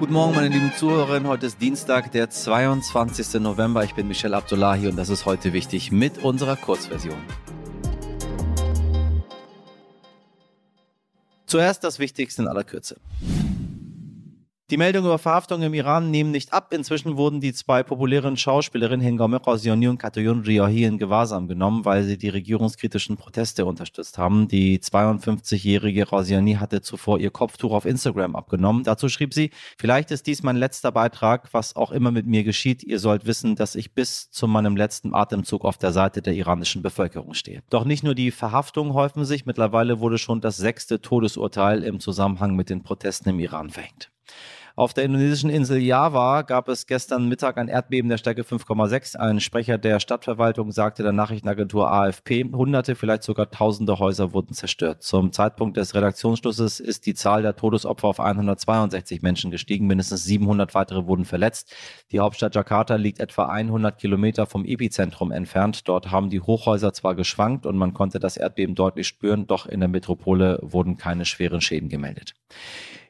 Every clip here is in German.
Guten Morgen, meine lieben Zuhörerinnen. Heute ist Dienstag, der 22. November. Ich bin Michelle Abdullahi und das ist heute wichtig mit unserer Kurzversion. Zuerst das Wichtigste in aller Kürze. Die Meldungen über Verhaftungen im Iran nehmen nicht ab. Inzwischen wurden die zwei populären Schauspielerinnen Hengame Rosioni und Katoyun Riahi in Gewahrsam genommen, weil sie die regierungskritischen Proteste unterstützt haben. Die 52-jährige Rosioni hatte zuvor ihr Kopftuch auf Instagram abgenommen. Dazu schrieb sie, vielleicht ist dies mein letzter Beitrag, was auch immer mit mir geschieht. Ihr sollt wissen, dass ich bis zu meinem letzten Atemzug auf der Seite der iranischen Bevölkerung stehe. Doch nicht nur die Verhaftungen häufen sich, mittlerweile wurde schon das sechste Todesurteil im Zusammenhang mit den Protesten im Iran verhängt. Auf der indonesischen Insel Java gab es gestern Mittag ein Erdbeben der Stärke 5,6. Ein Sprecher der Stadtverwaltung sagte der Nachrichtenagentur AFP, hunderte, vielleicht sogar tausende Häuser wurden zerstört. Zum Zeitpunkt des Redaktionsschlusses ist die Zahl der Todesopfer auf 162 Menschen gestiegen. Mindestens 700 weitere wurden verletzt. Die Hauptstadt Jakarta liegt etwa 100 Kilometer vom Epizentrum entfernt. Dort haben die Hochhäuser zwar geschwankt und man konnte das Erdbeben deutlich spüren, doch in der Metropole wurden keine schweren Schäden gemeldet.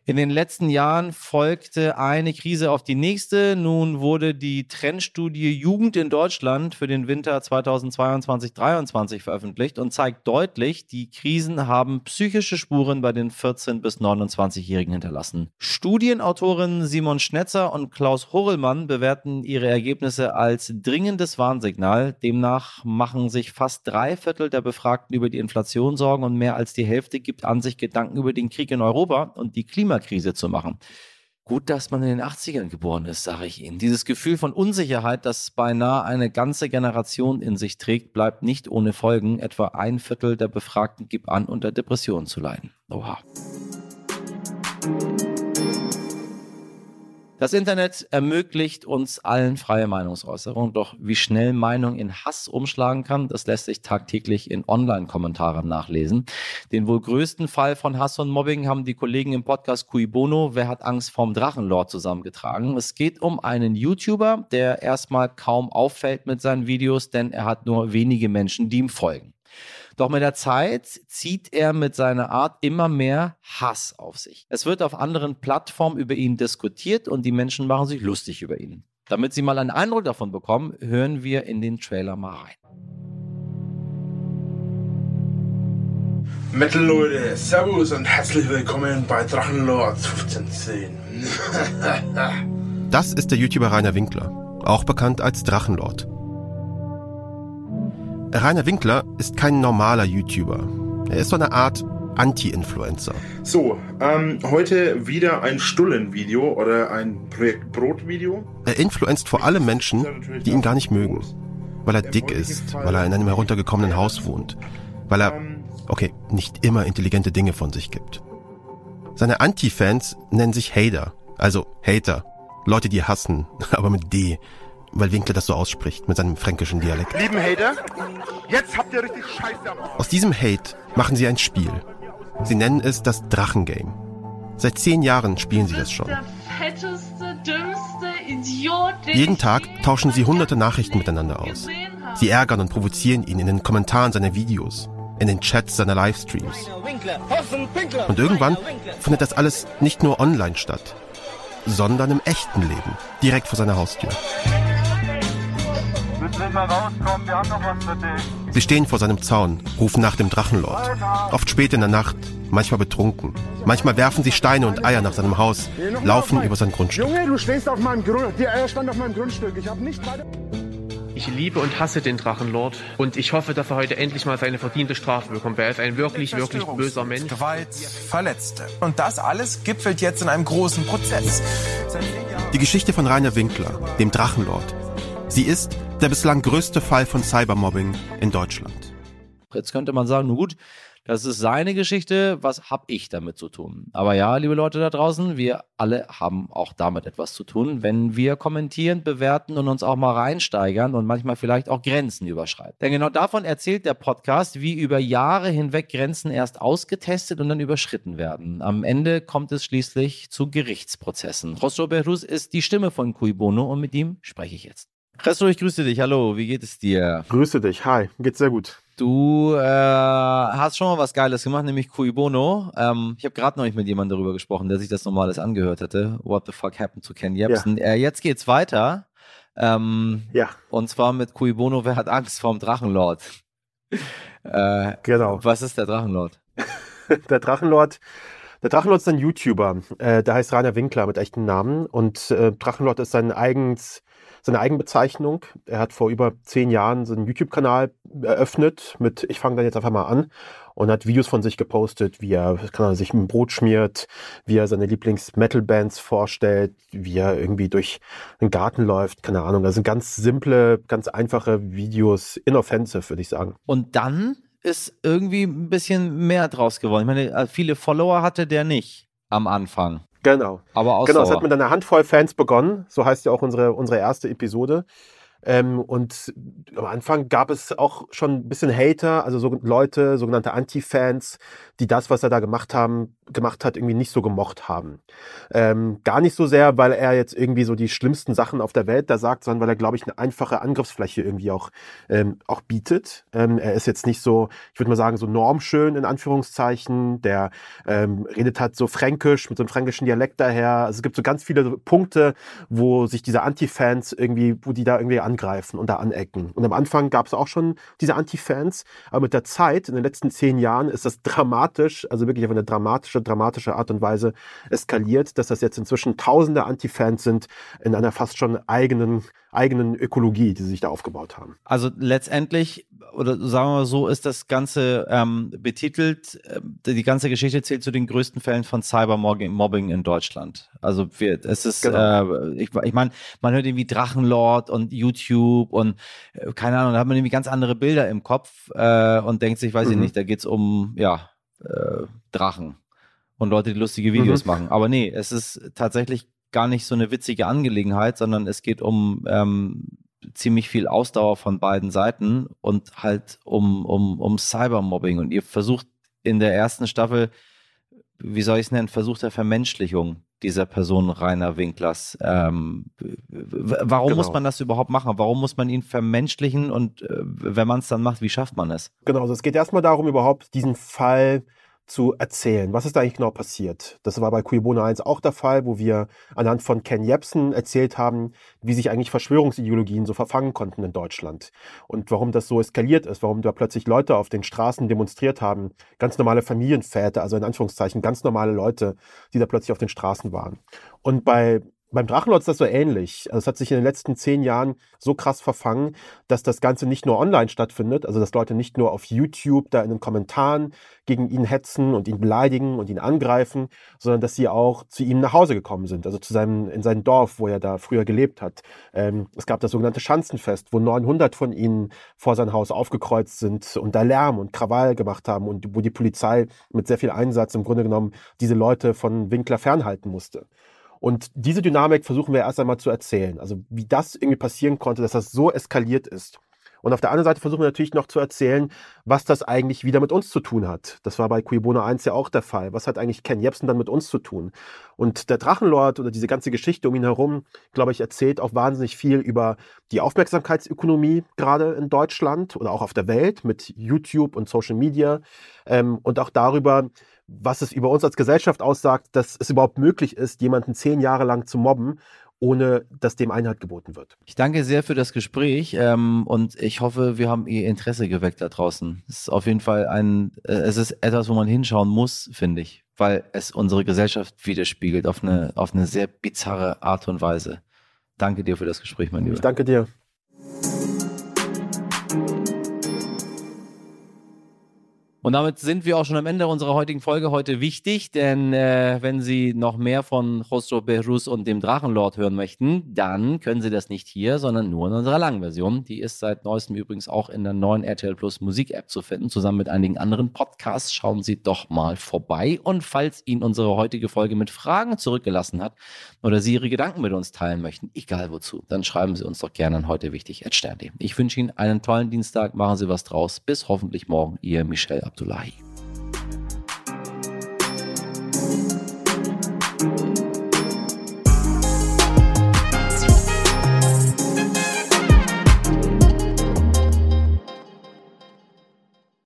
In den letzten Jahren folgte eine Krise auf die nächste. Nun wurde die Trendstudie Jugend in Deutschland für den Winter 2022-23 veröffentlicht und zeigt deutlich, die Krisen haben psychische Spuren bei den 14- bis 29-Jährigen hinterlassen. Studienautoren Simon Schnetzer und Klaus Horrellmann bewerten ihre Ergebnisse als dringendes Warnsignal. Demnach machen sich fast drei Viertel der Befragten über die Inflation Sorgen und mehr als die Hälfte gibt an sich Gedanken über den Krieg in Europa und die Klima Klimakrise zu machen. Gut, dass man in den 80ern geboren ist, sage ich Ihnen. Dieses Gefühl von Unsicherheit, das beinahe eine ganze Generation in sich trägt, bleibt nicht ohne Folgen. Etwa ein Viertel der Befragten gibt an, unter Depressionen zu leiden. Oha. Das Internet ermöglicht uns allen freie Meinungsäußerung, doch wie schnell Meinung in Hass umschlagen kann, das lässt sich tagtäglich in Online-Kommentaren nachlesen. Den wohl größten Fall von Hass und Mobbing haben die Kollegen im Podcast Cui Bono, Wer hat Angst vorm Drachenlord zusammengetragen. Es geht um einen YouTuber, der erstmal kaum auffällt mit seinen Videos, denn er hat nur wenige Menschen, die ihm folgen. Doch mit der Zeit zieht er mit seiner Art immer mehr Hass auf sich. Es wird auf anderen Plattformen über ihn diskutiert und die Menschen machen sich lustig über ihn. Damit Sie mal einen Eindruck davon bekommen, hören wir in den Trailer mal rein. Metal Leute, Servus und herzlich willkommen bei Drachenlord 1510. das ist der YouTuber Rainer Winkler, auch bekannt als Drachenlord. Rainer Winkler ist kein normaler YouTuber. Er ist so eine Art Anti-Influencer. So, ähm, heute wieder ein Stullen-Video oder ein Projekt Brot-Video. Er influenzt vor allem Menschen, die ihn gar nicht mögen. Weil er dick ist, weil er in einem heruntergekommenen Haus wohnt, weil er, okay, nicht immer intelligente Dinge von sich gibt. Seine Anti-Fans nennen sich Hater, also Hater, Leute, die hassen, aber mit D weil Winkler das so ausspricht mit seinem fränkischen Dialekt. Lieben Hater, jetzt habt ihr richtig Scheiße am Aus diesem Hate machen sie ein Spiel. Sie nennen es das Drachengame. Seit zehn Jahren spielen sie das schon. Fetteste, dümmste Idiot, Jeden Tag tauschen sie hunderte Nachrichten miteinander aus. Sie ärgern und provozieren ihn in den Kommentaren seiner Videos, in den Chats seiner Livestreams. Und irgendwann findet das alles nicht nur online statt, sondern im echten Leben, direkt vor seiner Haustür. Sie stehen vor seinem Zaun, rufen nach dem Drachenlord. Oft spät in der Nacht, manchmal betrunken. Manchmal werfen sie Steine und Eier nach seinem Haus, laufen über sein Grundstück. Junge, du stehst auf meinem Grund. Die Eier stand auf meinem Grundstück. Ich habe nicht weiter. Ich liebe und hasse den Drachenlord und ich hoffe, dass er heute endlich mal seine verdiente Strafe bekommt. Er ist ein wirklich, wirklich böser Mensch. Gewalt, Verletzte. Und das alles gipfelt jetzt in einem großen Prozess. Die Geschichte von Rainer Winkler, dem Drachenlord. Sie ist der bislang größte Fall von Cybermobbing in Deutschland. Jetzt könnte man sagen, nun gut, das ist seine Geschichte, was habe ich damit zu tun? Aber ja, liebe Leute da draußen, wir alle haben auch damit etwas zu tun, wenn wir kommentieren, bewerten und uns auch mal reinsteigern und manchmal vielleicht auch Grenzen überschreiten. Denn genau davon erzählt der Podcast, wie über Jahre hinweg Grenzen erst ausgetestet und dann überschritten werden. Am Ende kommt es schließlich zu Gerichtsprozessen. Rosso Berrus ist die Stimme von Cui Bono und mit ihm spreche ich jetzt. Resto, ich grüße dich. Hallo, wie geht es dir? Grüße dich. Hi, geht's sehr gut. Du äh, hast schon mal was Geiles gemacht, nämlich Cui Bono. Ähm, ich habe gerade noch nicht mit jemandem darüber gesprochen, der sich das nochmal alles angehört hatte. What the fuck happened to Ken Jebsen? Ja. Äh, jetzt geht's weiter. Ähm, ja. Und zwar mit Cui Bono, wer hat Angst vorm Drachenlord? äh, genau. Was ist der Drachenlord? der Drachenlord der Drachenlord ist ein YouTuber, äh, der heißt Rainer Winkler mit echten Namen und äh, Drachenlord ist sein eigens seine Eigenbezeichnung. Er hat vor über zehn Jahren seinen YouTube-Kanal eröffnet mit Ich fange dann jetzt einfach mal an und hat Videos von sich gepostet, wie er, er sich ein Brot schmiert, wie er seine Lieblings-Metal-Bands vorstellt, wie er irgendwie durch den Garten läuft, keine Ahnung. Das sind ganz simple, ganz einfache Videos, inoffensive, würde ich sagen. Und dann ist irgendwie ein bisschen mehr draus geworden. Ich meine, äh, viele Follower hatte der nicht am Anfang. Genau. Aber Ausdauer. Genau, es hat mit einer Handvoll Fans begonnen. So heißt ja auch unsere, unsere erste Episode. Ähm, und am Anfang gab es auch schon ein bisschen Hater, also so Leute, sogenannte Anti-Fans, die das, was er da gemacht haben, gemacht hat, irgendwie nicht so gemocht haben. Ähm, gar nicht so sehr, weil er jetzt irgendwie so die schlimmsten Sachen auf der Welt da sagt, sondern weil er, glaube ich, eine einfache Angriffsfläche irgendwie auch, ähm, auch bietet. Ähm, er ist jetzt nicht so, ich würde mal sagen, so normschön in Anführungszeichen. Der ähm, redet halt so fränkisch, mit so einem fränkischen Dialekt daher. Also es gibt so ganz viele Punkte, wo sich diese Anti-Fans irgendwie, wo die da irgendwie angreifen und da anecken. Und am Anfang gab es auch schon diese Anti-Fans, aber mit der Zeit, in den letzten zehn Jahren, ist das dramatisch, also wirklich auf eine dramatische, dramatische Art und Weise eskaliert, dass das jetzt inzwischen tausende Anti-Fans sind in einer fast schon eigenen, eigenen Ökologie, die sie sich da aufgebaut haben. Also letztendlich, oder sagen wir mal so, ist das Ganze ähm, betitelt, äh, die ganze Geschichte zählt zu den größten Fällen von Cybermobbing in Deutschland. Also wir, es ist, genau. äh, ich, ich meine, man hört irgendwie Drachenlord und YouTube und äh, keine Ahnung, da hat man irgendwie ganz andere Bilder im Kopf äh, und denkt sich, weiß mhm. ich nicht, da geht es um, ja, äh, Drachen und Leute, die lustige Videos mhm. machen. Aber nee, es ist tatsächlich gar nicht so eine witzige Angelegenheit, sondern es geht um ähm, ziemlich viel Ausdauer von beiden Seiten und halt um, um, um Cybermobbing. Und ihr versucht in der ersten Staffel, wie soll ich es nennen, versucht der Vermenschlichung dieser Person Rainer Winklers. Ähm, warum genau. muss man das überhaupt machen? Warum muss man ihn vermenschlichen und äh, wenn man es dann macht, wie schafft man es? Genau, also es geht erstmal darum, überhaupt diesen Fall zu erzählen. Was ist da eigentlich genau passiert? Das war bei Cuyabona 1 auch der Fall, wo wir anhand von Ken Jebsen erzählt haben, wie sich eigentlich Verschwörungsideologien so verfangen konnten in Deutschland und warum das so eskaliert ist, warum da plötzlich Leute auf den Straßen demonstriert haben, ganz normale Familienväter, also in Anführungszeichen ganz normale Leute, die da plötzlich auf den Straßen waren. Und bei beim Drachenlord ist das so ähnlich. Also es hat sich in den letzten zehn Jahren so krass verfangen, dass das Ganze nicht nur online stattfindet, also dass Leute nicht nur auf YouTube da in den Kommentaren gegen ihn hetzen und ihn beleidigen und ihn angreifen, sondern dass sie auch zu ihm nach Hause gekommen sind, also zu seinem, in sein Dorf, wo er da früher gelebt hat. Ähm, es gab das sogenannte Schanzenfest, wo 900 von ihnen vor sein Haus aufgekreuzt sind und da Lärm und Krawall gemacht haben und wo die Polizei mit sehr viel Einsatz im Grunde genommen diese Leute von Winkler fernhalten musste. Und diese Dynamik versuchen wir erst einmal zu erzählen. Also wie das irgendwie passieren konnte, dass das so eskaliert ist. Und auf der anderen Seite versuchen wir natürlich noch zu erzählen, was das eigentlich wieder mit uns zu tun hat. Das war bei Cuibona 1 ja auch der Fall. Was hat eigentlich Ken Jebsen dann mit uns zu tun? Und der Drachenlord oder diese ganze Geschichte um ihn herum, glaube ich, erzählt auch wahnsinnig viel über die Aufmerksamkeitsökonomie gerade in Deutschland oder auch auf der Welt mit YouTube und Social Media ähm, und auch darüber, was es über uns als Gesellschaft aussagt, dass es überhaupt möglich ist, jemanden zehn Jahre lang zu mobben, ohne dass dem Einhalt geboten wird. Ich danke sehr für das Gespräch ähm, und ich hoffe, wir haben Ihr Interesse geweckt da draußen. Es ist auf jeden Fall ein, äh, es ist etwas, wo man hinschauen muss, finde ich, weil es unsere Gesellschaft widerspiegelt auf eine, auf eine sehr bizarre Art und Weise. Danke dir für das Gespräch, mein Lieber. Ich danke dir. Und damit sind wir auch schon am Ende unserer heutigen Folge heute wichtig, denn äh, wenn Sie noch mehr von Khosrow Behrus und dem Drachenlord hören möchten, dann können Sie das nicht hier, sondern nur in unserer langen Version. Die ist seit neuestem übrigens auch in der neuen RTL Plus Musik App zu finden, zusammen mit einigen anderen Podcasts. Schauen Sie doch mal vorbei. Und falls Ihnen unsere heutige Folge mit Fragen zurückgelassen hat oder Sie Ihre Gedanken mit uns teilen möchten, egal wozu, dann schreiben Sie uns doch gerne an heute wichtig. Ich wünsche Ihnen einen tollen Dienstag. Machen Sie was draus. Bis hoffentlich morgen. Ihr Michel Abdullahi.